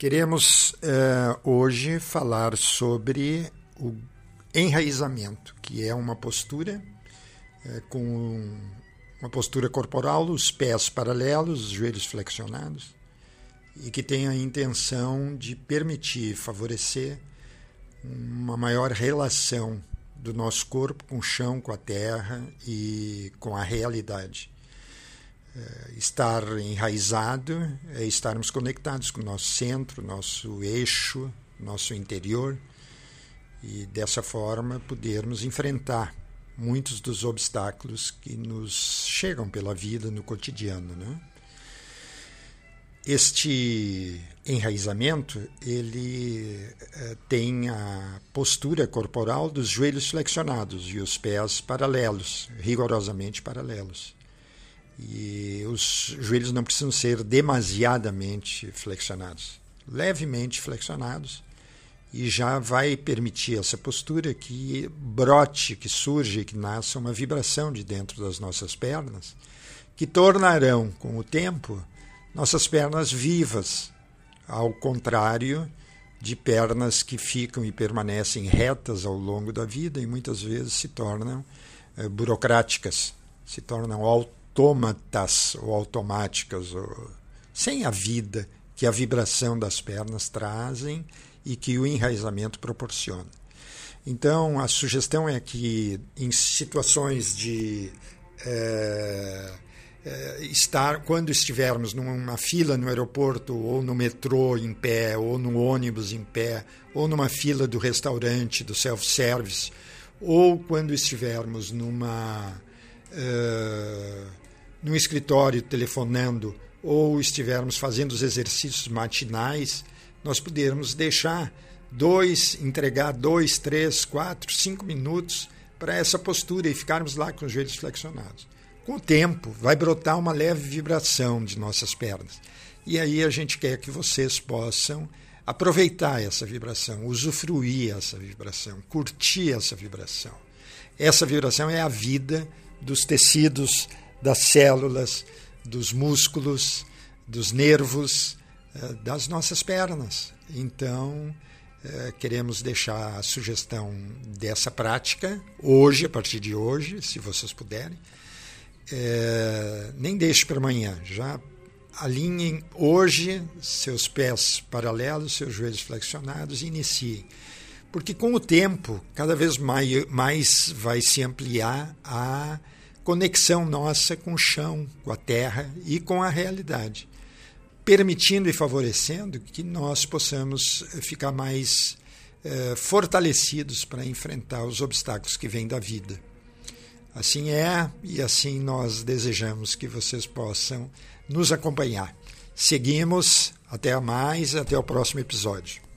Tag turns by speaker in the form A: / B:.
A: Queremos uh, hoje falar sobre o enraizamento, que é uma postura uh, com uma postura corporal, os pés paralelos, os joelhos flexionados, e que tem a intenção de permitir, favorecer uma maior relação do nosso corpo com o chão, com a terra e com a realidade. É, estar enraizado é estarmos conectados com o nosso centro, nosso eixo, nosso interior e dessa forma podermos enfrentar muitos dos obstáculos que nos chegam pela vida no cotidiano, né? Este enraizamento ele eh, tem a postura corporal dos joelhos flexionados e os pés paralelos, rigorosamente paralelos. E os joelhos não precisam ser demasiadamente flexionados, levemente flexionados, e já vai permitir essa postura que brote, que surge, que nasça uma vibração de dentro das nossas pernas, que tornarão, com o tempo, nossas pernas vivas, ao contrário de pernas que ficam e permanecem retas ao longo da vida e muitas vezes se tornam eh, burocráticas, se tornam autômatas ou automáticas, ou, sem a vida que a vibração das pernas trazem e que o enraizamento proporciona. Então, a sugestão é que em situações de é, é, estar, quando estivermos numa fila no aeroporto, ou no metrô em pé, ou no ônibus em pé, ou numa fila do restaurante, do self-service, ou quando estivermos numa, uh, num escritório telefonando, ou estivermos fazendo os exercícios matinais, nós podermos deixar dois, entregar dois, três, quatro, cinco minutos para essa postura e ficarmos lá com os joelhos flexionados. Com o tempo, vai brotar uma leve vibração de nossas pernas. E aí a gente quer que vocês possam aproveitar essa vibração, usufruir essa vibração, curtir essa vibração. Essa vibração é a vida dos tecidos, das células, dos músculos, dos nervos, eh, das nossas pernas. Então, eh, queremos deixar a sugestão dessa prática hoje, a partir de hoje, se vocês puderem é, nem deixe para amanhã. Já alinhem hoje seus pés paralelos, seus joelhos flexionados e iniciem. Porque com o tempo, cada vez mais, mais vai se ampliar a conexão nossa com o chão, com a terra e com a realidade, permitindo e favorecendo que nós possamos ficar mais eh, fortalecidos para enfrentar os obstáculos que vêm da vida. Assim é e assim nós desejamos que vocês possam nos acompanhar. Seguimos, até mais, até o próximo episódio.